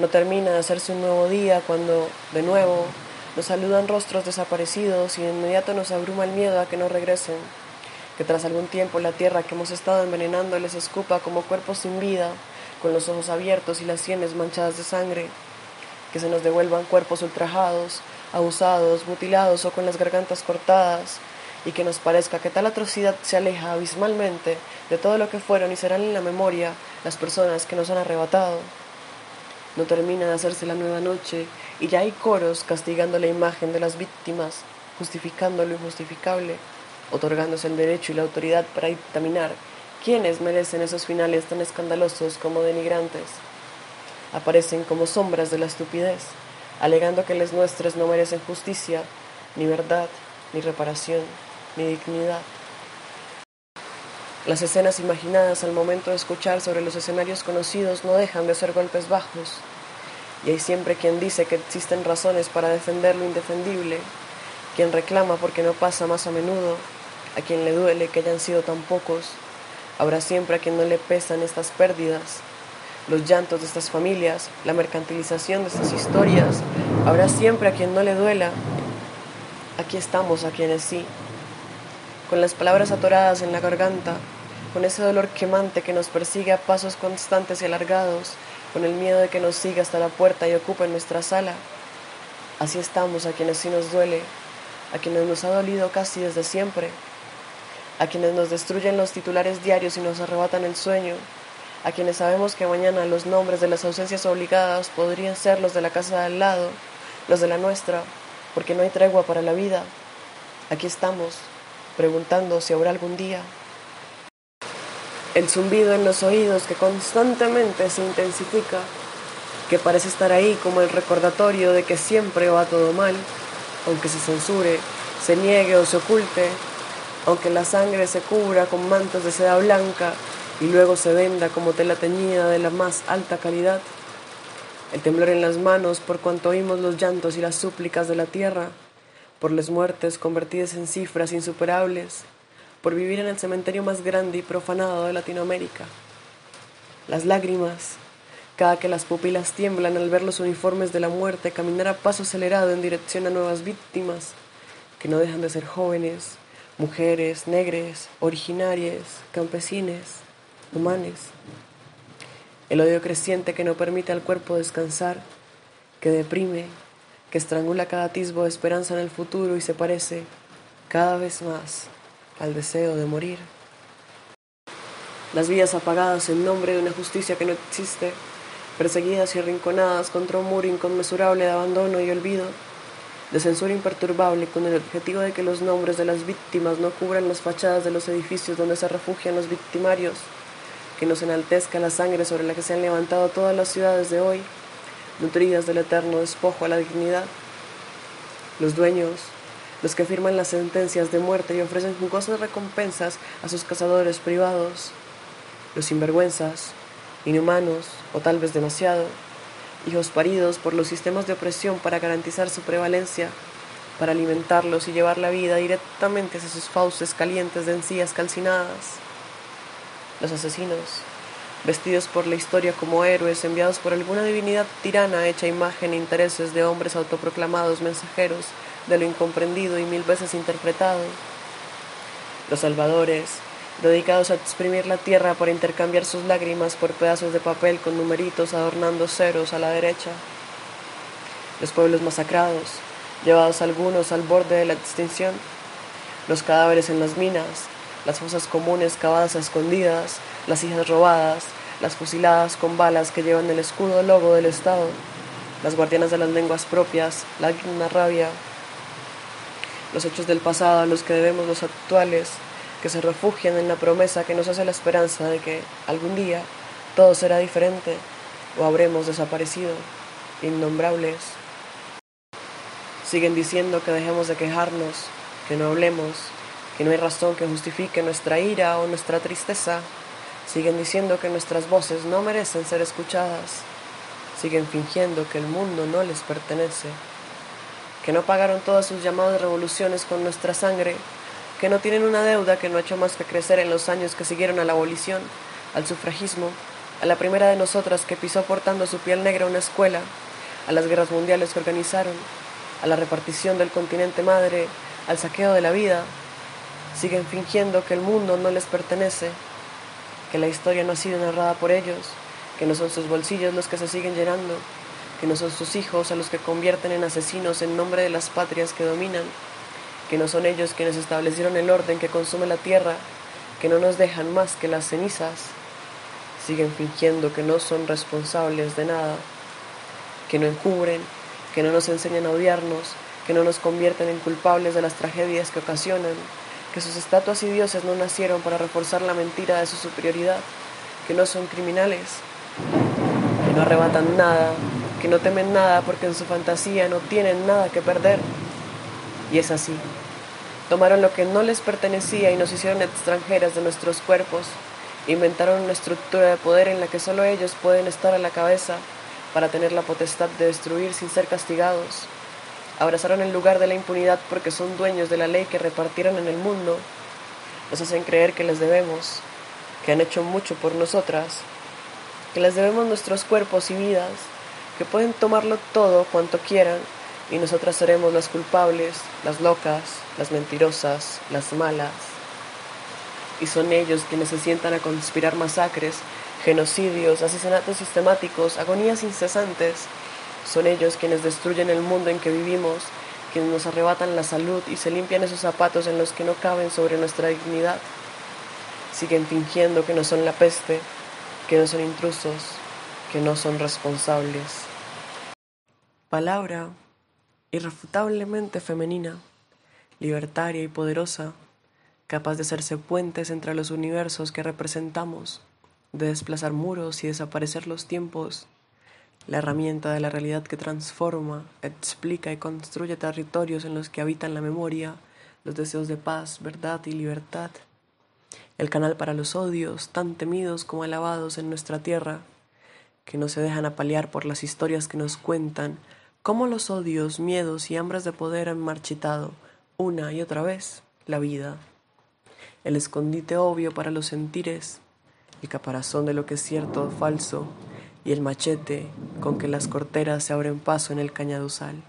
No termina de hacerse un nuevo día cuando, de nuevo, nos saludan rostros desaparecidos y de inmediato nos abruma el miedo a que no regresen. Que tras algún tiempo la tierra que hemos estado envenenando les escupa como cuerpos sin vida, con los ojos abiertos y las sienes manchadas de sangre. Que se nos devuelvan cuerpos ultrajados, abusados, mutilados o con las gargantas cortadas, y que nos parezca que tal atrocidad se aleja abismalmente de todo lo que fueron y serán en la memoria las personas que nos han arrebatado. No termina de hacerse la nueva noche y ya hay coros castigando la imagen de las víctimas, justificando lo injustificable, otorgándose el derecho y la autoridad para dictaminar quiénes merecen esos finales tan escandalosos como denigrantes. Aparecen como sombras de la estupidez, alegando que les nuestros no merecen justicia, ni verdad, ni reparación ni dignidad. Las escenas imaginadas al momento de escuchar sobre los escenarios conocidos no dejan de ser golpes bajos, y hay siempre quien dice que existen razones para defender lo indefendible, quien reclama porque no pasa más a menudo, a quien le duele que hayan sido tan pocos, habrá siempre a quien no le pesan estas pérdidas, los llantos de estas familias, la mercantilización de estas historias, habrá siempre a quien no le duela. Aquí estamos a quienes sí con las palabras atoradas en la garganta, con ese dolor quemante que nos persigue a pasos constantes y alargados, con el miedo de que nos siga hasta la puerta y ocupe nuestra sala. Así estamos a quienes sí nos duele, a quienes nos ha dolido casi desde siempre, a quienes nos destruyen los titulares diarios y nos arrebatan el sueño, a quienes sabemos que mañana los nombres de las ausencias obligadas podrían ser los de la casa de al lado, los de la nuestra, porque no hay tregua para la vida. Aquí estamos, preguntando si habrá algún día. El zumbido en los oídos que constantemente se intensifica, que parece estar ahí como el recordatorio de que siempre va todo mal, aunque se censure, se niegue o se oculte, aunque la sangre se cubra con mantos de seda blanca y luego se venda como tela teñida de la más alta calidad. El temblor en las manos por cuanto oímos los llantos y las súplicas de la tierra, por las muertes convertidas en cifras insuperables, por vivir en el cementerio más grande y profanado de Latinoamérica. Las lágrimas, cada que las pupilas tiemblan al ver los uniformes de la muerte caminar a paso acelerado en dirección a nuevas víctimas, que no dejan de ser jóvenes, mujeres, negres, originarias, campesines, humanes. El odio creciente que no permite al cuerpo descansar, que deprime, que estrangula cada atisbo de esperanza en el futuro y se parece cada vez más al deseo de morir. Las vidas apagadas en nombre de una justicia que no existe, perseguidas y arrinconadas contra un muro inconmensurable de abandono y olvido, de censura imperturbable con el objetivo de que los nombres de las víctimas no cubran las fachadas de los edificios donde se refugian los victimarios, que nos enaltezca la sangre sobre la que se han levantado todas las ciudades de hoy, nutridas del eterno despojo a la dignidad. Los dueños, los que firman las sentencias de muerte y ofrecen jugosas recompensas a sus cazadores privados. Los sinvergüenzas, inhumanos o tal vez demasiado, hijos paridos por los sistemas de opresión para garantizar su prevalencia, para alimentarlos y llevar la vida directamente hacia sus fauces calientes de encías calcinadas. Los asesinos, vestidos por la historia como héroes enviados por alguna divinidad tirana hecha imagen e intereses de hombres autoproclamados mensajeros de lo incomprendido y mil veces interpretado. Los salvadores, dedicados a exprimir la tierra para intercambiar sus lágrimas por pedazos de papel con numeritos adornando ceros a la derecha. Los pueblos masacrados, llevados algunos al borde de la extinción. Los cadáveres en las minas, las fosas comunes cavadas a escondidas, las hijas robadas, las fusiladas con balas que llevan el escudo logo del Estado, las guardianas de las lenguas propias, la digna rabia, los hechos del pasado a los que debemos los actuales, que se refugian en la promesa que nos hace la esperanza de que algún día todo será diferente o habremos desaparecido, innombrables. Siguen diciendo que dejemos de quejarnos, que no hablemos, que no hay razón que justifique nuestra ira o nuestra tristeza. Siguen diciendo que nuestras voces no merecen ser escuchadas. Siguen fingiendo que el mundo no les pertenece. Que no pagaron todas sus llamadas revoluciones con nuestra sangre. Que no tienen una deuda que no ha hecho más que crecer en los años que siguieron a la abolición, al sufragismo, a la primera de nosotras que pisó portando su piel negra una escuela, a las guerras mundiales que organizaron, a la repartición del continente madre, al saqueo de la vida, siguen fingiendo que el mundo no les pertenece, que la historia no ha sido narrada por ellos, que no son sus bolsillos los que se siguen llenando, que no son sus hijos a los que convierten en asesinos en nombre de las patrias que dominan, que no son ellos quienes establecieron el orden que consume la tierra, que no nos dejan más que las cenizas, siguen fingiendo que no son responsables de nada, que no encubren, que no nos enseñan a odiarnos, que no nos convierten en culpables de las tragedias que ocasionan, que sus estatuas y dioses no nacieron para reforzar la mentira de su superioridad, que no son criminales, que no arrebatan nada, que no temen nada porque en su fantasía no tienen nada que perder. Y es así. Tomaron lo que no les pertenecía y nos hicieron extranjeras de nuestros cuerpos. Inventaron una estructura de poder en la que solo ellos pueden estar a la cabeza para tener la potestad de destruir sin ser castigados. Abrazaron el lugar de la impunidad porque son dueños de la ley que repartieron en el mundo. Nos hacen creer que les debemos, que han hecho mucho por nosotras, que les debemos nuestros cuerpos y vidas, que pueden tomarlo todo cuanto quieran y nosotras seremos las culpables, las locas, las mentirosas, las malas. Y son ellos quienes se sientan a conspirar masacres, genocidios, asesinatos sistemáticos, agonías incesantes. Son ellos quienes destruyen el mundo en que vivimos, quienes nos arrebatan la salud y se limpian esos zapatos en los que no caben sobre nuestra dignidad. Siguen fingiendo que no son la peste, que no son intrusos, que no son responsables. Palabra irrefutablemente femenina, libertaria y poderosa, capaz de hacerse puentes entre los universos que representamos, de desplazar muros y desaparecer los tiempos, la herramienta de la realidad que transforma, explica y construye territorios en los que habitan la memoria, los deseos de paz, verdad y libertad el canal para los odios, tan temidos como alabados en nuestra tierra, que no se dejan apalear por las historias que nos cuentan, cómo los odios, miedos y hambres de poder han marchitado, una y otra vez, la vida. El escondite obvio para los sentires, el caparazón de lo que es cierto o falso, y el machete con que las corteras se abren paso en el cañaduzal.